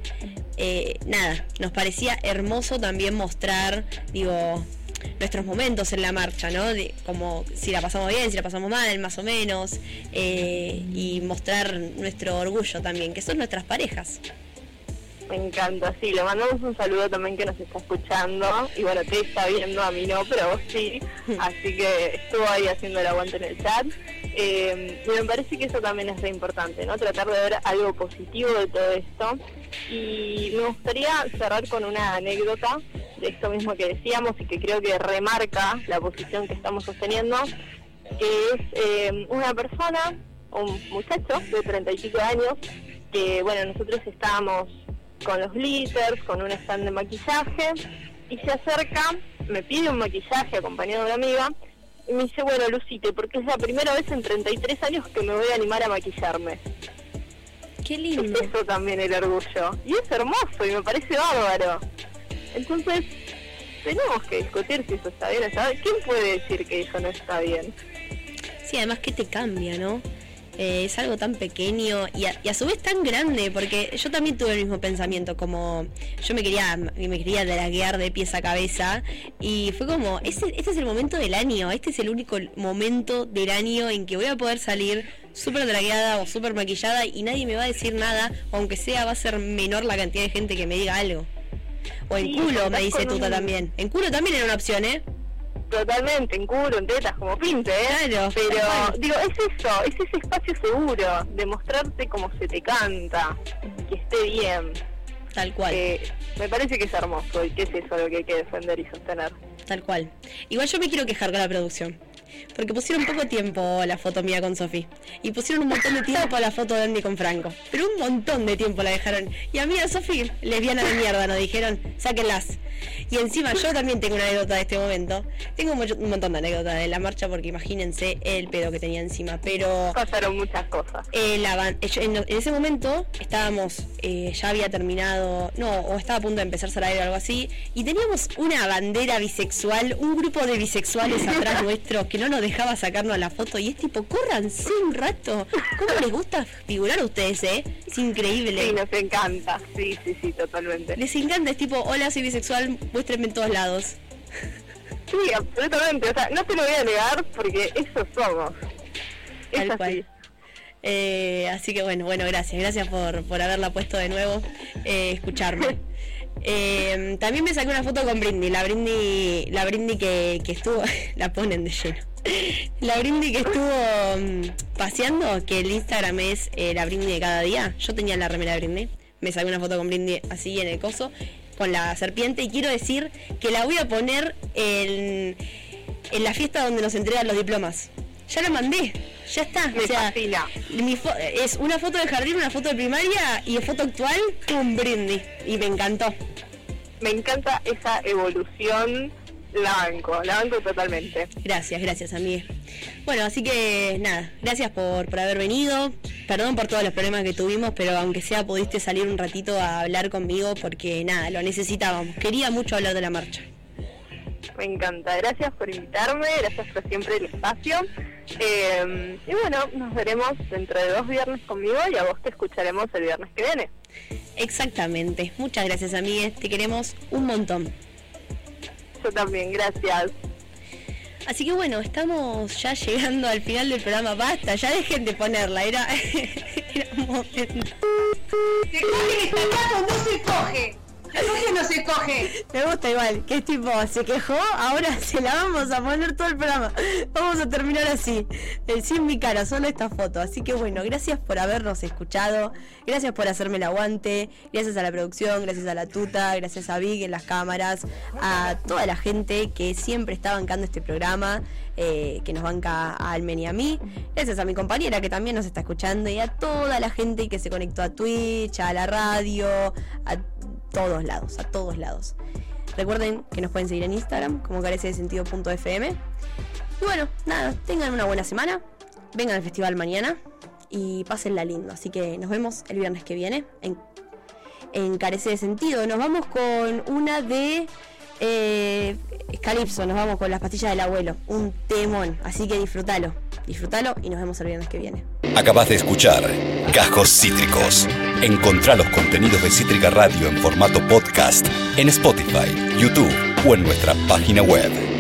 eh, nada, nos parecía hermoso también mostrar, digo, nuestros momentos en la marcha, ¿no? De, como si la pasamos bien, si la pasamos mal, más o menos, eh, y mostrar nuestro orgullo también, que son nuestras parejas. Me encanta, sí, le mandamos un saludo también que nos está escuchando. Y bueno, te está viendo, a mí no, pero vos sí. Así que estuvo ahí haciendo el aguante en el chat. Eh, y me parece que eso también es re importante, ¿no? Tratar de ver algo positivo de todo esto. Y me gustaría cerrar con una anécdota esto mismo que decíamos y que creo que remarca la posición que estamos sosteniendo, que es eh, una persona, un muchacho de treinta y pico años, que bueno, nosotros estábamos con los glitters, con un stand de maquillaje, y se acerca, me pide un maquillaje acompañado de una amiga, y me dice, bueno, Lucite, porque es la primera vez en 33 años que me voy a animar a maquillarme. Qué Es lindo. eso también el orgullo, y es hermoso, y me parece bárbaro. Entonces, tenemos que discutir si eso está bien o está bien. ¿Quién puede decir que eso no está bien? Sí, además que te cambia, ¿no? Eh, es algo tan pequeño y a, y a su vez tan grande, porque yo también tuve el mismo pensamiento, como yo me quería, me quería draguear de pies a cabeza y fue como, ese, este es el momento del año, este es el único momento del año en que voy a poder salir súper dragueada o súper maquillada y nadie me va a decir nada, aunque sea va a ser menor la cantidad de gente que me diga algo. O en Sí, culo, me dice Tuta un- también. En culo también era una opción, ¿eh? Totalmente, en culo, en tetas, como pinte, ¿eh? Claro, Pero, digo, es eso, es ese espacio seguro, de mostrarte como se te canta, que esté bien. Tal cual. Eh, me parece que es hermoso y que es eso lo que hay que defender y sostener. Tal cual. Igual yo me quiero quejar con la producción. Porque pusieron poco tiempo la foto mía con Sofi. Y pusieron un montón de tiempo la foto de Andy con Franco. Pero un montón de tiempo la dejaron. Y a mí a Sofi, lesbiana de mierda, nos dijeron, sáquenlas. Y encima yo también tengo una anécdota de este momento. Tengo mucho- un montón de anécdotas de la marcha porque imagínense el pedo que tenía encima. Pero Pasaron muchas cosas. eh, la eh, en, en ese momento estábamos, eh, ya había terminado, no, o estaba a punto de empezar Sarabia o algo así, y teníamos una bandera bisexual, un grupo de bisexuales atrás nuestro que no nos dejaba sacarnos la foto, y es tipo, córranse un rato. ¿Cómo les gusta figurar a ustedes, eh? Es increíble. Sí, nos encanta. Sí, sí, sí, totalmente. Les encanta, es tipo, hola, soy bisexual, muéstrenme en todos lados. Sí, absolutamente. O sea, no te lo voy a negar porque eso somos. Es Tal así. cual. Eh, así que bueno, bueno, gracias, gracias por, por haberla puesto de nuevo, eh, escucharme. Eh, también me saqué una foto con Brindy, la Brindy, la Brindy que, que estuvo, la ponen de lleno. La Brindy que estuvo mm, paseando, que el Instagram es eh, la Brindy de cada día. Yo tenía la remera Brindy, me saqué una foto con Brindy así en el coso, con la serpiente, y quiero decir que la voy a poner en, en la fiesta donde nos entregan los diplomas. Ya la mandé, ya está. Me o sea, fascina. mi fo- es una foto de jardín, una foto de primaria y foto actual, un brindis. Y me encantó. Me encanta esa evolución. La banco, la banco totalmente. Gracias, gracias, amiga. Bueno, así que nada, gracias por, por haber venido. Perdón por todos los problemas que tuvimos, pero aunque sea pudiste salir un ratito a hablar conmigo porque nada, lo necesitábamos. Quería mucho hablar de la marcha. Me encanta. Gracias por invitarme, gracias por siempre el espacio. Eh, y bueno, nos veremos dentro de dos viernes conmigo y a vos te escucharemos el viernes que viene. Exactamente. Muchas gracias, amigues. Te queremos un montón. Yo también, gracias. Así que bueno, estamos ya llegando al final del programa. Basta, ya dejen de ponerla. Era, era un momento. Se coge no se coge. Coge o no se coge. Me gusta igual, que es tipo, se quejó, ahora se la vamos a poner todo el programa. Vamos a terminar así, eh, sin mi cara, solo esta foto. Así que bueno, gracias por habernos escuchado, gracias por hacerme el aguante, gracias a la producción, gracias a la tuta, gracias a Vic en las cámaras, a toda la gente que siempre está bancando este programa, eh, que nos banca a Almen y a mí, gracias a mi compañera que también nos está escuchando y a toda la gente que se conectó a Twitch, a la radio, a todos lados, a todos lados. Recuerden que nos pueden seguir en Instagram como carece de sentido.fm. Y bueno, nada, tengan una buena semana. Vengan al festival mañana y pásenla lindo. Así que nos vemos el viernes que viene en, en Carece de Sentido. Nos vamos con una de eh, Calypso, nos vamos con las pastillas del abuelo. Un temón. Así que disfrútalo. Disfrútalo y nos vemos el viernes que viene. Acabas de escuchar Gajos Cítricos. Encontrá los contenidos de Cítrica Radio en formato podcast en Spotify, YouTube o en nuestra página web.